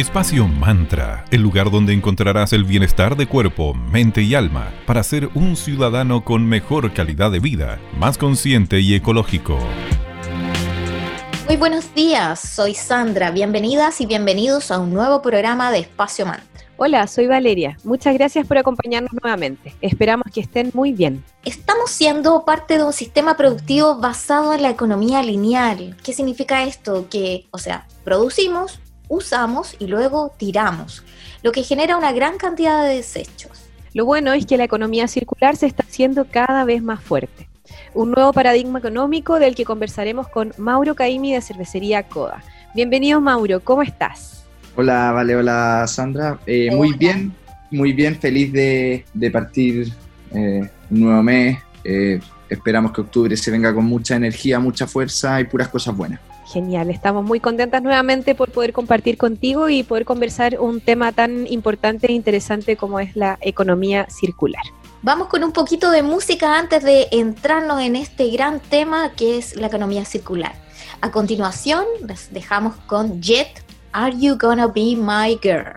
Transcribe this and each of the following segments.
Espacio Mantra, el lugar donde encontrarás el bienestar de cuerpo, mente y alma para ser un ciudadano con mejor calidad de vida, más consciente y ecológico. Muy buenos días, soy Sandra. Bienvenidas y bienvenidos a un nuevo programa de Espacio Mantra. Hola, soy Valeria. Muchas gracias por acompañarnos nuevamente. Esperamos que estén muy bien. Estamos siendo parte de un sistema productivo basado en la economía lineal. ¿Qué significa esto? Que, o sea, producimos, usamos y luego tiramos, lo que genera una gran cantidad de desechos. Lo bueno es que la economía circular se está haciendo cada vez más fuerte. Un nuevo paradigma económico del que conversaremos con Mauro Caimi de Cervecería Coda. Bienvenido Mauro, ¿cómo estás? Hola, vale, hola Sandra. Eh, muy bien, muy bien, feliz de, partir eh, un nuevo mes. Eh, esperamos que octubre se venga con mucha energía, mucha fuerza y puras cosas buenas. Genial, estamos muy contentas nuevamente por poder compartir contigo y poder conversar un tema tan importante e interesante como es la economía circular. Vamos con un poquito de música antes de entrarnos en este gran tema que es la economía circular. A continuación, les dejamos con Jet, Are You Gonna Be My Girl?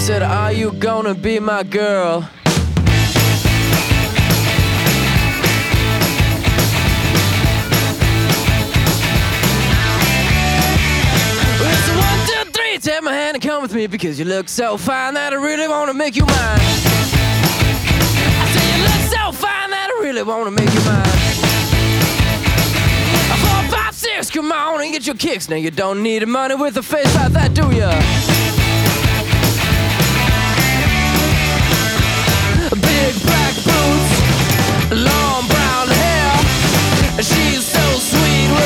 Said, Are you gonna be my girl? It's one, two, three, take my hand and come with me because you look so fine that I really wanna make you mine. I say you look so fine that I really wanna make you mine. Four, five, six, come on and get your kicks. Now you don't need money with a face like that, do ya?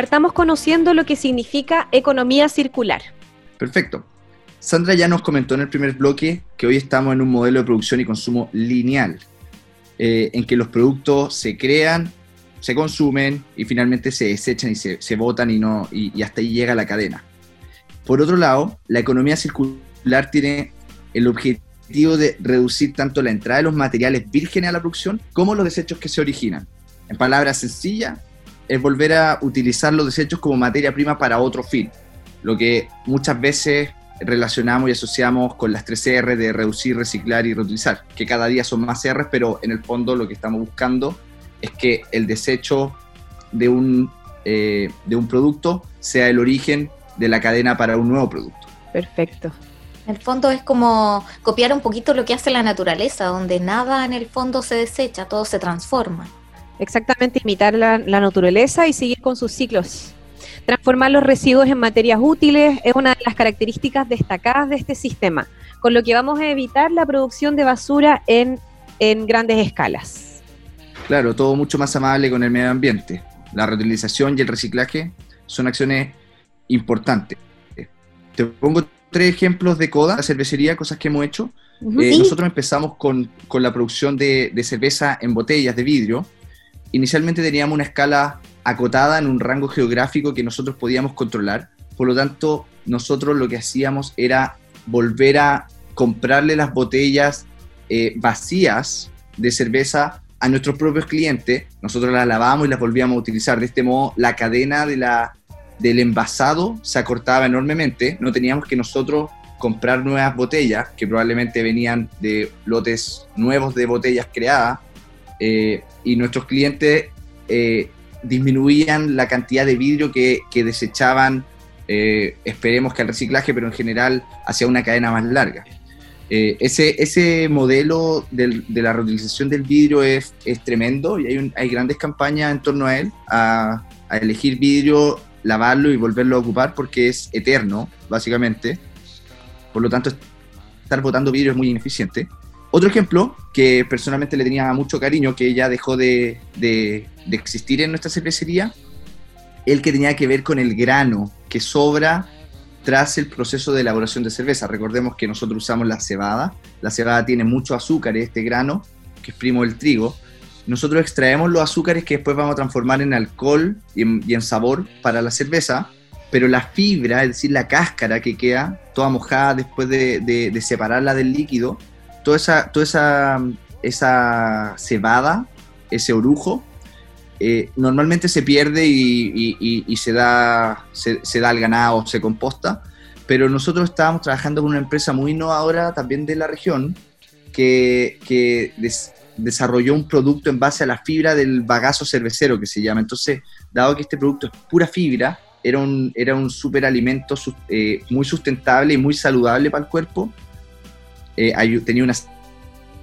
Partamos conociendo lo que significa economía circular. Perfecto. Sandra ya nos comentó en el primer bloque que hoy estamos en un modelo de producción y consumo lineal. eh, en que los productos se crean, se consumen y finalmente se desechan y se, se botan y, no, y, y hasta ahí llega la cadena. Por otro lado, la economía circular tiene el objetivo de reducir tanto la entrada de los materiales vírgenes a la producción como los desechos que se originan. En palabras sencillas, es volver a utilizar los desechos como materia prima para otro fin, lo que muchas veces relacionamos y asociamos con las tres R de reducir, reciclar y reutilizar, que cada día son más R, pero en el fondo lo que estamos buscando es que el desecho de un, eh, de un producto sea el origen de la cadena para un nuevo producto. Perfecto. En el fondo es como copiar un poquito lo que hace la naturaleza, donde nada en el fondo se desecha, todo se transforma. Exactamente, imitar la, la naturaleza y seguir con sus ciclos. Transformar los residuos en materias útiles es una de las características destacadas de este sistema, con lo que vamos a evitar la producción de basura en, en grandes escalas. Claro, todo mucho más amable con el medio ambiente. La reutilización y el reciclaje son acciones importantes. Te pongo tres ejemplos de coda, la cervecería, cosas que hemos hecho. Eh, Sí. Nosotros empezamos con, con la producción de, de cerveza en botellas de vidrio. Inicialmente teníamos una escala acotada en un rango geográfico que nosotros podíamos controlar. Por lo tanto, nosotros lo que hacíamos era volver a comprarle las botellas eh, vacías de cerveza a nuestros propios clientes. Nosotros las lavábamos y las volvíamos a utilizar. De este modo, la cadena de la, del envasado se acortaba enormemente. No teníamos que nosotros comprar nuevas botellas, que probablemente venían de lotes nuevos de botellas creadas, eh, y nuestros clientes eh, disminuían la cantidad de vidrio que, que desechaban, eh, esperemos que al reciclaje, pero en general hacia una cadena más larga. Eh, ese, ese modelo del- de la reutilización del vidrio es, es tremendo y hay, un- hay grandes campañas en torno a él, a, a elegir vidrio, lavarlo y volverlo a ocupar porque es eterno, básicamente. Por lo tanto, estar botando vidrio es muy ineficiente. Otro ejemplo que personalmente le tenía mucho cariño, que ya dejó de, de- existir en nuestra cervecería, el que tenía que ver con el grano que sobra tras el proceso de elaboración de cerveza. Recordemos que nosotros usamos la cebada. La cebada tiene mucho azúcar, este grano, que es primo del trigo. Nosotros extraemos los azúcares que después vamos a transformar en alcohol y en, sabor para la cerveza, pero la fibra, es decir, la cáscara que queda toda mojada después de, de- de separarla del líquido, toda esa, toda esa, esa cebada, ese orujo, eh, normalmente se pierde y, se, da, se, da al ganado, se composta, pero nosotros estábamos trabajando con una empresa muy innovadora también de la región que, que des- desarrolló un producto en base a la fibra del bagazo cervecero que se llama. Entonces, dado que este producto es pura fibra, era un, era un superalimento eh, muy sustentable y muy saludable para el cuerpo. Eh, tenía una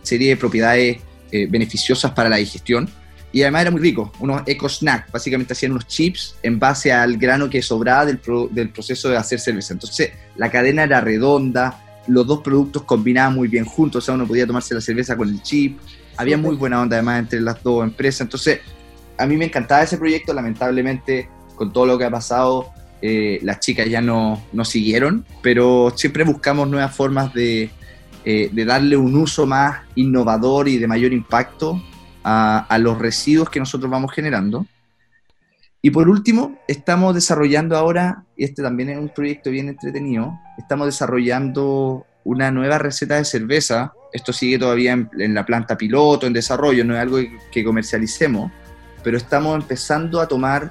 serie de propiedades eh, beneficiosas para la digestión y además era muy rico, unos eco snack, básicamente hacían unos chips en base al grano que sobraba del, pro- del proceso de hacer cerveza. Entonces la cadena era redonda, los dos productos combinaban muy bien juntos, o sea, uno podía tomarse la cerveza con el chip, había muy buena onda además entre las dos empresas, entonces a mí me encantaba ese proyecto, lamentablemente con todo lo que ha pasado, eh, las chicas ya no, no siguieron, pero siempre buscamos nuevas formas de, eh, de darle un uso más innovador y de mayor impacto a, los residuos que nosotros vamos generando. Y por último, estamos desarrollando ahora, y este también es un proyecto bien entretenido, estamos desarrollando una nueva receta de cerveza. Esto sigue todavía en, la planta piloto, en desarrollo, no es algo que, comercialicemos, pero estamos empezando a tomar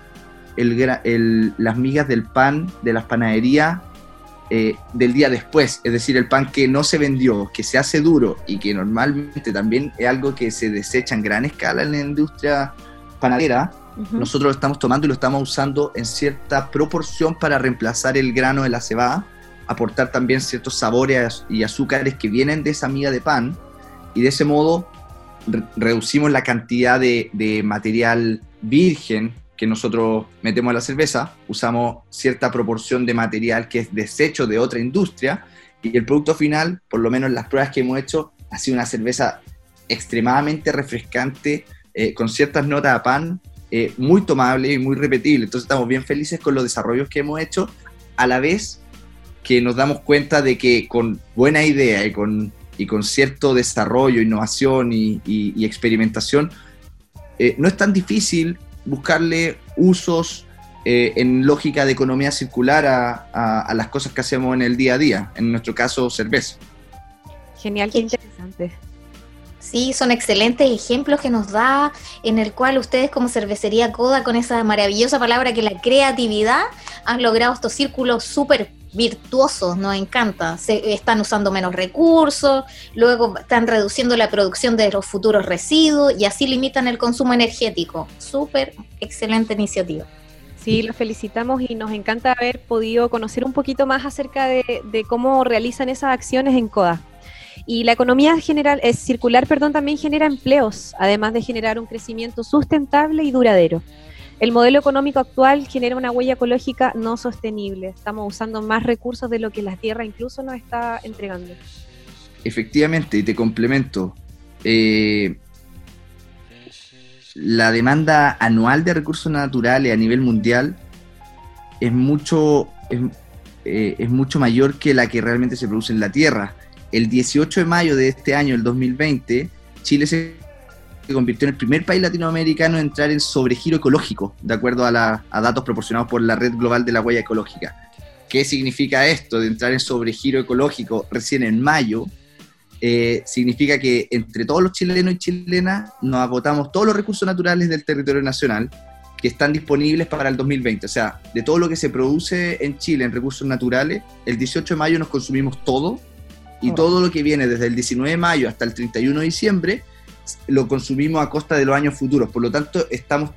el- las migas del pan de las panaderías eh, del día después, es decir, el pan que no se vendió, que se hace duro y que normalmente también es algo que se desecha en gran escala en la industria panadera, nosotros lo estamos tomando y lo estamos usando en cierta proporción para reemplazar el grano de la cebada, aportar también ciertos sabores y azúcares que vienen de esa miga de pan. Y de ese modo re- reducimos la cantidad de, de material virgen que nosotros metemos a la cerveza, usamos cierta proporción de material que es desecho de otra industria y el producto final, por lo menos las pruebas que hemos hecho, ha sido una cerveza extremadamente refrescante, eh, con ciertas notas a pan, eh, muy tomable y muy repetible. Entonces estamos bien felices con los desarrollos que hemos hecho, a la vez que nos damos cuenta de que con buena idea y con y con cierto desarrollo, innovación y, y- y experimentación, eh, no es tan difícil buscarle usos eh, en lógica de economía circular a, a- a las cosas que hacemos en el día a día, en nuestro caso cerveza. Genial, qué interesante. Sí, son excelentes ejemplos que nos da en el cual ustedes como cervecería Coda, con esa maravillosa palabra que la creatividad, han logrado estos círculos súper virtuosos, nos encanta. Se, están usando menos recursos, luego están reduciendo la producción de los futuros residuos y así limitan el consumo energético. Súper excelente iniciativa. Sí, los felicitamos y nos encanta haber podido conocer un poquito más acerca de, de cómo realizan esas acciones en CODA. Y la economía general, es circular, perdón, también genera empleos, además de generar un crecimiento sustentable y duradero. El modelo económico actual genera una huella ecológica no sostenible. Estamos usando más recursos de lo que la Tierra incluso nos está entregando. Efectivamente, y te complemento. eh, la demanda anual de recursos naturales a nivel mundial es mucho, eh, es mucho mayor que la que realmente se produce en la Tierra. El 18 de mayo de este año, el 2020, Chile se convirtió en el primer país latinoamericano en entrar en sobregiro ecológico, de acuerdo a, la- a datos proporcionados por la Red Global de la Huella Ecológica. ¿Qué significa esto de entrar en sobregiro ecológico recién en mayo? Eh, significa que entre todos los chilenos y chilenas nos agotamos todos los recursos naturales del territorio nacional que están disponibles para el 2020. O sea, de todo lo que se produce en Chile en recursos naturales, el 18 de mayo nos consumimos todo y Oh. todo lo que viene desde el 19 de mayo hasta el 31 de diciembre lo consumimos a costa de los años futuros. Por lo tanto, estamos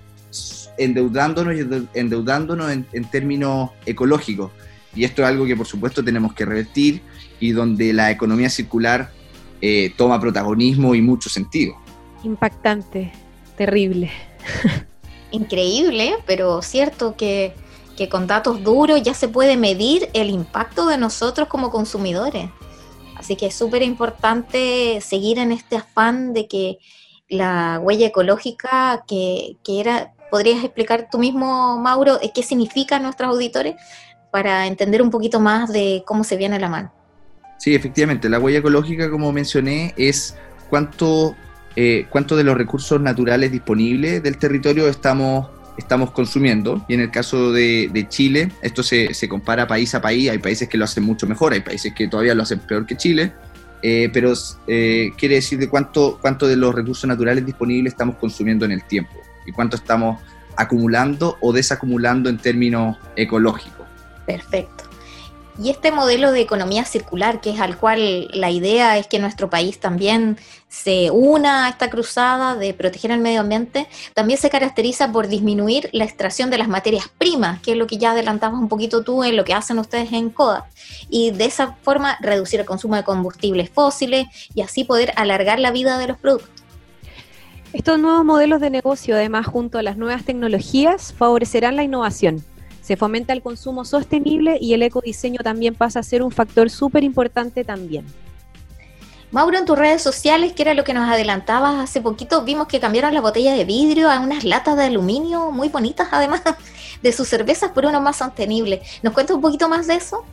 endeudándonos y endeu- endeudándonos en, en términos ecológicos. Y esto es algo que por supuesto tenemos que revertir y donde la economía circular eh, toma protagonismo y mucho sentido. Impactante, terrible. Increíble, pero cierto que, que con datos duros ya se puede medir el impacto de nosotros como consumidores. Así que es súper importante seguir en este afán de que la huella ecológica que, que era, ¿podrías explicar tú mismo, Mauro, qué significa a nuestros auditores para entender un poquito más de cómo se viene la mano? Sí, efectivamente, la huella ecológica, como mencioné, es cuánto, eh, cuánto de los recursos naturales disponibles del territorio estamos, estamos consumiendo. Y en el caso de, de Chile, esto se, se compara país a país. Hay países que lo hacen mucho mejor, hay países que todavía lo hacen peor que Chile. eh, pero eh, quiere decir de cuánto, cuánto de los recursos naturales disponibles estamos consumiendo en el tiempo y cuánto estamos acumulando o desacumulando en términos ecológicos. Perfecto. Y este modelo de economía circular, que es al cual la idea es que nuestro país también se una a esta cruzada de proteger el medio ambiente, también se caracteriza por disminuir la extracción de las materias primas, que es lo que ya adelantabas un poquito tú en lo que hacen ustedes en CODA, y de esa forma reducir el consumo de combustibles fósiles y así poder alargar la vida de los productos. Estos nuevos modelos de negocio, además, junto a las nuevas tecnologías, favorecerán la innovación. Se fomenta el consumo sostenible y el ecodiseño también pasa a ser un factor súper importante también. Mauro, en tus redes sociales, que era lo que nos adelantabas hace poquito, vimos que cambiaron la botella de vidrio a unas latas de aluminio muy bonitas, además de sus cervezas, por uno más sostenible. ¿Nos cuentas un poquito más de eso?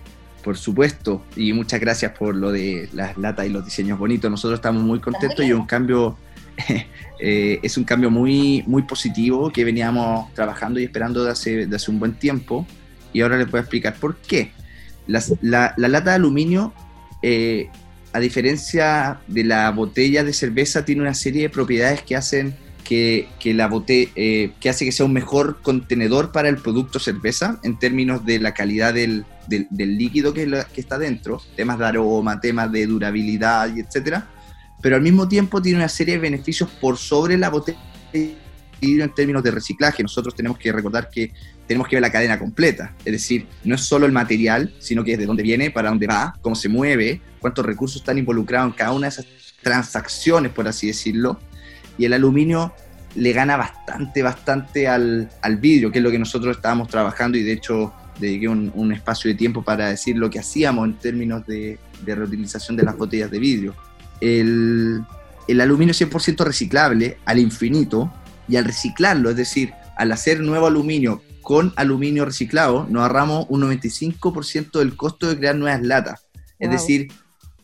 Por supuesto, y muchas gracias por lo de las latas y los diseños bonitos. Nosotros estamos muy contentos y es un cambio, eh, es un cambio muy, muy positivo que veníamos trabajando y esperando de hace, de hace un buen tiempo. Y ahora les voy a explicar por qué. Las- la, la lata de aluminio, eh, a diferencia de la botella de cerveza, tiene una serie de propiedades que hacen que, que la bote, eh, que hace que sea un mejor contenedor para el producto cerveza en términos de la calidad del, del- del líquido que, la- que está dentro, temas de aroma, temas de durabilidad y etcétera, pero al mismo tiempo tiene una serie de beneficios por sobre la botella de vidrio en términos de reciclaje. Nosotros tenemos que recordar que tenemos que ver la cadena completa, es decir, no es solo el material, sino que es de dónde viene, para dónde va, cómo se mueve, cuántos recursos están involucrados en cada una de esas transacciones, por así decirlo, y el aluminio le gana bastante, bastante al, al vidrio, que es lo que nosotros estábamos trabajando y de hecho dediqué un, espacio de tiempo para decir lo que hacíamos en términos de reutilización de las botellas de vidrio. El, el aluminio es 100% reciclable al infinito y al reciclarlo, es decir, al hacer nuevo aluminio con aluminio reciclado, nos ahorramos un 95% del costo de crear nuevas latas. Es Wow. decir,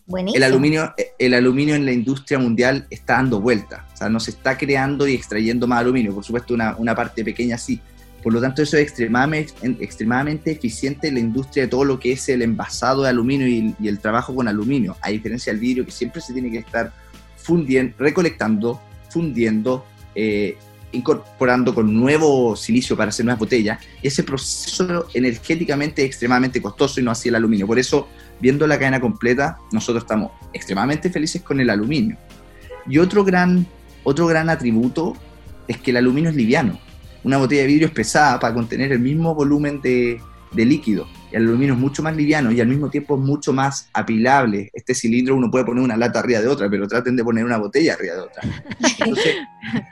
Buenísimo. El aluminio, el aluminio en la industria mundial está dando vuelta, o sea, no se está creando y extrayendo más aluminio, por supuesto una, una parte pequeña sí, por lo tanto eso es extremadamente, extremadamente eficiente en la industria de todo lo que es el envasado de aluminio y, y el trabajo con aluminio, a diferencia del vidrio que siempre se tiene que estar fundiendo, recolectando, fundiendo, eh, incorporando con nuevo silicio para hacer nuevas botellas. Ese proceso energéticamente es extremadamente costoso y no así el aluminio. Por eso, viendo la cadena completa, nosotros estamos extremadamente felices con el aluminio. Y otro gran, otro gran atributo es que el aluminio es liviano. Una botella de vidrio es pesada para contener el mismo volumen de, de líquido. El aluminio es mucho más liviano y al mismo tiempo es mucho más apilable. Este cilindro uno puede poner una lata arriba de otra, pero traten de poner una botella arriba de otra. Entonces,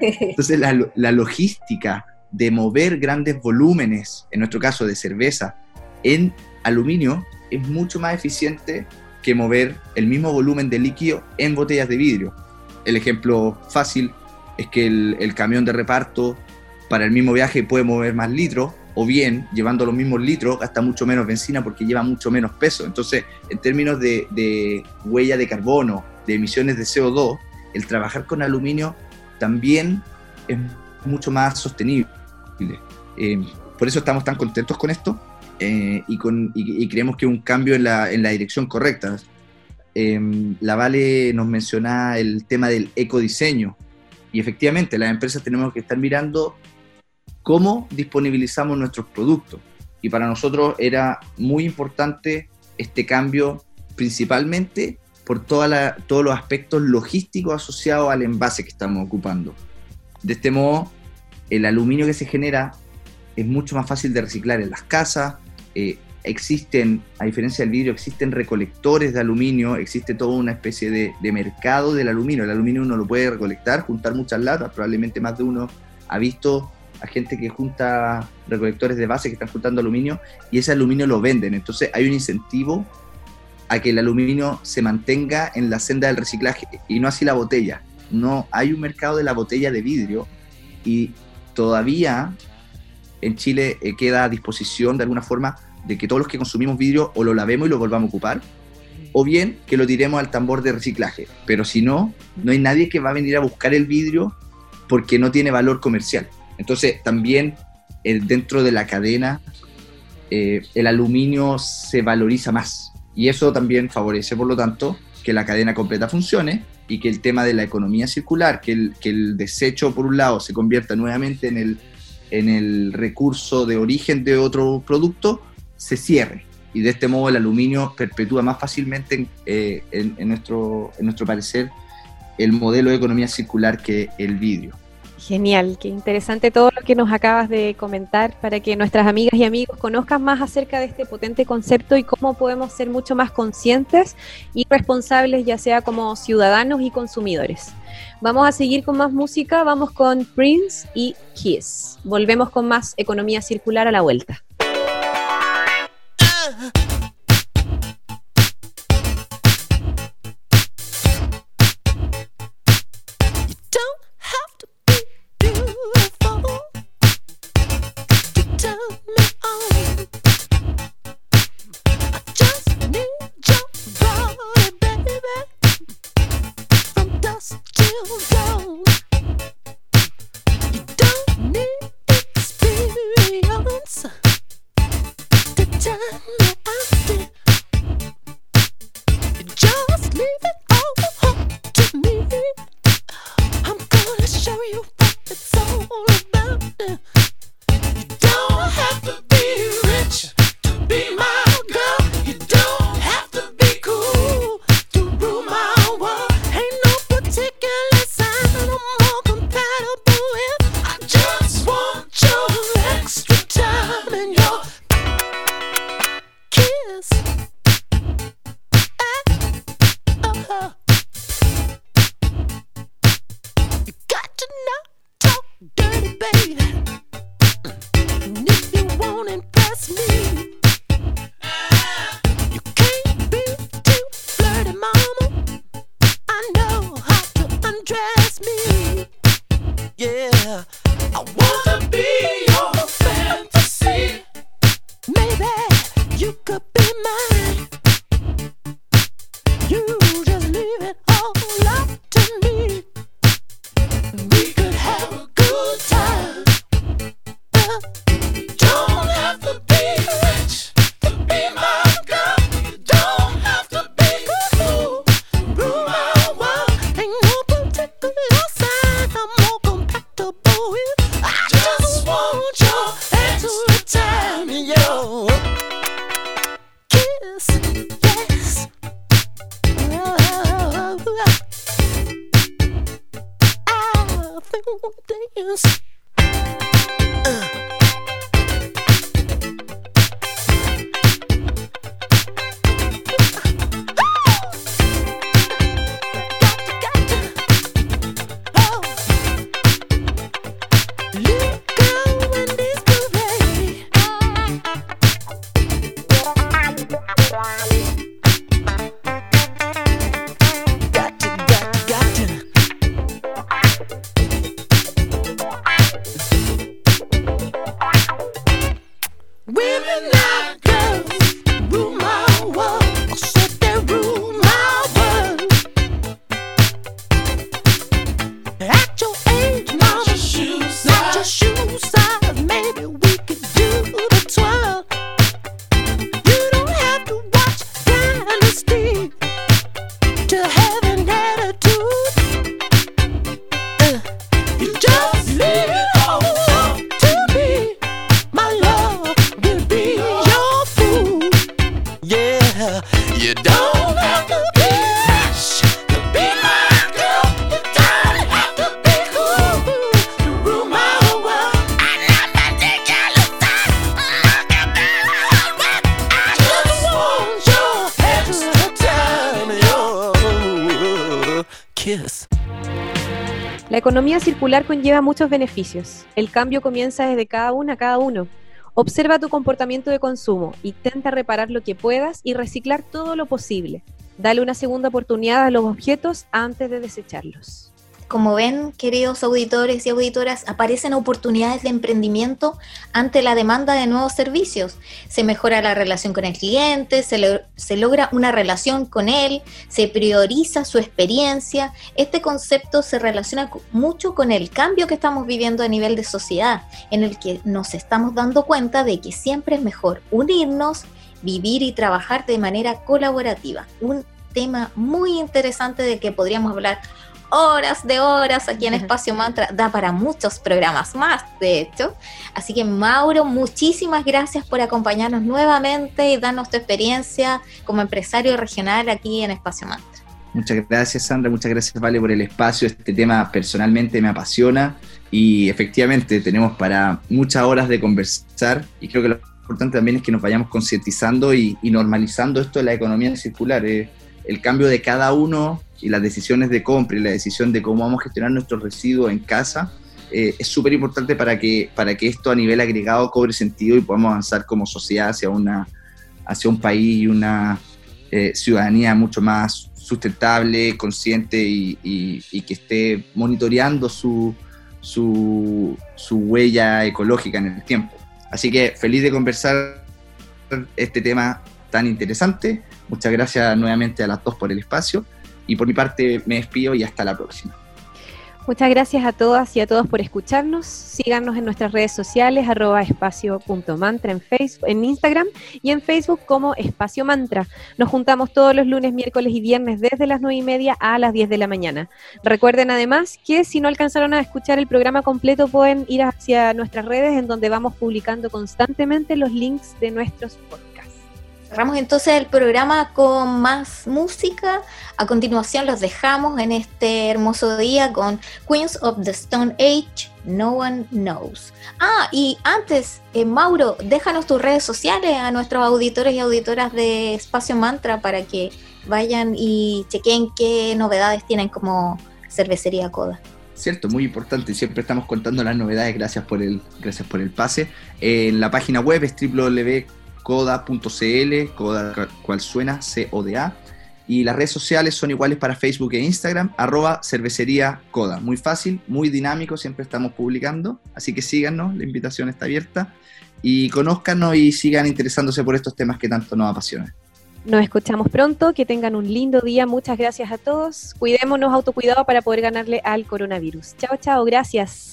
entonces la, la logística de mover grandes volúmenes, en nuestro caso de cerveza, en aluminio es mucho más eficiente que mover el mismo volumen de líquido en botellas de vidrio. El ejemplo fácil es que el, el camión de reparto para el mismo viaje puede mover más litros, o bien llevando los mismos litros gasta mucho menos benzina porque lleva mucho menos peso. Entonces, en términos de, de huella de carbono, de emisiones de CO2, el trabajar con aluminio también es mucho más sostenible. Eh, por eso estamos tan contentos con esto eh, y, creemos que es un cambio en la, en la dirección correcta. Eh, la Vale nos menciona el tema del ecodiseño y efectivamente las empresas tenemos que estar mirando cómo disponibilizamos nuestros productos. Y para nosotros era muy importante este cambio principalmente por toda la, todos los aspectos logísticos asociados al envase que estamos ocupando. De este modo, el aluminio que se genera es mucho más fácil de reciclar en las casas. Eh, existen, a diferencia del vidrio, existen recolectores de aluminio, existe toda una especie de, de, mercado del aluminio. El aluminio uno lo puede recolectar, juntar muchas latas, probablemente más de uno ha visto a gente que junta recolectores de base que están juntando aluminio y ese aluminio lo venden. Entonces hay un incentivo a que el aluminio se mantenga en la senda del reciclaje y no así la botella. No hay un mercado de la botella de vidrio y todavía en Chile eh, queda a disposición de alguna forma de que todos los que consumimos vidrio o lo lavemos y lo volvamos a ocupar o bien que lo tiremos al tambor de reciclaje. Pero si no, no hay nadie que va a venir a buscar el vidrio porque no tiene valor comercial. Entonces, también el, dentro de la cadena, eh, el aluminio se valoriza más. Y eso también favorece, por lo tanto, que la cadena completa funcione y que el tema de la economía circular, que el, que el desecho, por un lado, se convierta nuevamente en el, en el recurso de origen de otro producto, se cierre. Y de este modo el aluminio perpetúa más fácilmente, en, eh, nuestro, en nuestro parecer, el modelo de economía circular que el vidrio. Genial, qué interesante todo lo que nos acabas de comentar para que nuestras amigas y amigos conozcan más acerca de este potente concepto y cómo podemos ser mucho más conscientes y responsables, ya sea como ciudadanos y consumidores. Vamos a seguir con más música, vamos con Prince y Kiss. Volvemos con más economía circular a la vuelta. show you what it's all about. Economía circular conlleva muchos beneficios. El cambio comienza desde cada una a cada uno. Observa tu comportamiento de consumo, intenta reparar lo que puedas y reciclar todo lo posible. Dale una segunda oportunidad a los objetos antes de desecharlos. Como ven, queridos auditores y auditoras, aparecen oportunidades de emprendimiento ante la demanda de nuevos servicios. Se mejora la relación con el cliente, se, logra una relación con él, se prioriza su experiencia. Este concepto se relaciona mucho con el cambio que estamos viviendo a nivel de sociedad, en el que nos estamos dando cuenta de que siempre es mejor unirnos, vivir y trabajar de manera colaborativa. Un tema muy interesante de que podríamos hablar horas de horas aquí en Espacio Mantra, da para muchos programas más, de hecho. Así que Mauro, muchísimas gracias por acompañarnos nuevamente y darnos tu experiencia como empresario regional aquí en Espacio Mantra. Muchas gracias Sandra, muchas gracias Vale por el espacio. Este tema personalmente me apasiona y efectivamente tenemos para muchas horas de conversar y creo que lo importante también es que nos vayamos concientizando y, normalizando esto de la economía circular. Eh, el cambio de cada uno y las decisiones de compra y la decisión de cómo vamos a gestionar nuestros residuos en casa eh, es súper importante para que, para que esto a nivel agregado cobre sentido y podamos avanzar como sociedad hacia, una, hacia un país y una eh, ciudadanía mucho más sustentable, consciente y, que esté monitoreando su, su, su huella ecológica en el tiempo. Así que feliz de conversar este tema tan interesante. Muchas gracias nuevamente a las dos por el espacio y por mi parte me despido y hasta la próxima. Muchas gracias a todas y a todos por escucharnos. Síganos en nuestras redes sociales, arroba espacio.mantra en en Instagram y en Facebook como Espacio Mantra. Nos juntamos todos los lunes, miércoles y viernes desde las 9 y media a las 10 de la mañana. Recuerden además que si no alcanzaron a escuchar el programa completo, pueden ir hacia nuestras redes en donde vamos publicando constantemente los links de nuestros podcasts. Cerramos entonces el programa con más música. A continuación los dejamos en este hermoso día con Queens of the Stone Age, No One Knows. Ah, y antes, eh, Mauro, déjanos tus redes sociales a nuestros auditores y auditoras de Espacio Mantra para que vayan y chequen qué novedades tienen como cervecería Coda. Cierto, muy importante. Siempre estamos contando las novedades. Gracias por el, gracias por el pase. en la página web es www coda.cl, coda cual suena, C-O-D-A. Y las redes sociales son iguales para Facebook e Instagram, arroba cervecería coda. Muy fácil, muy dinámico, siempre estamos publicando. Así que síganos, la invitación está abierta. Y conózcanos y sigan interesándose por estos temas que tanto nos apasionan. Nos escuchamos pronto, que tengan un lindo día, muchas gracias a todos. Cuidémonos, autocuidado para poder ganarle al coronavirus. Chao, chao, gracias.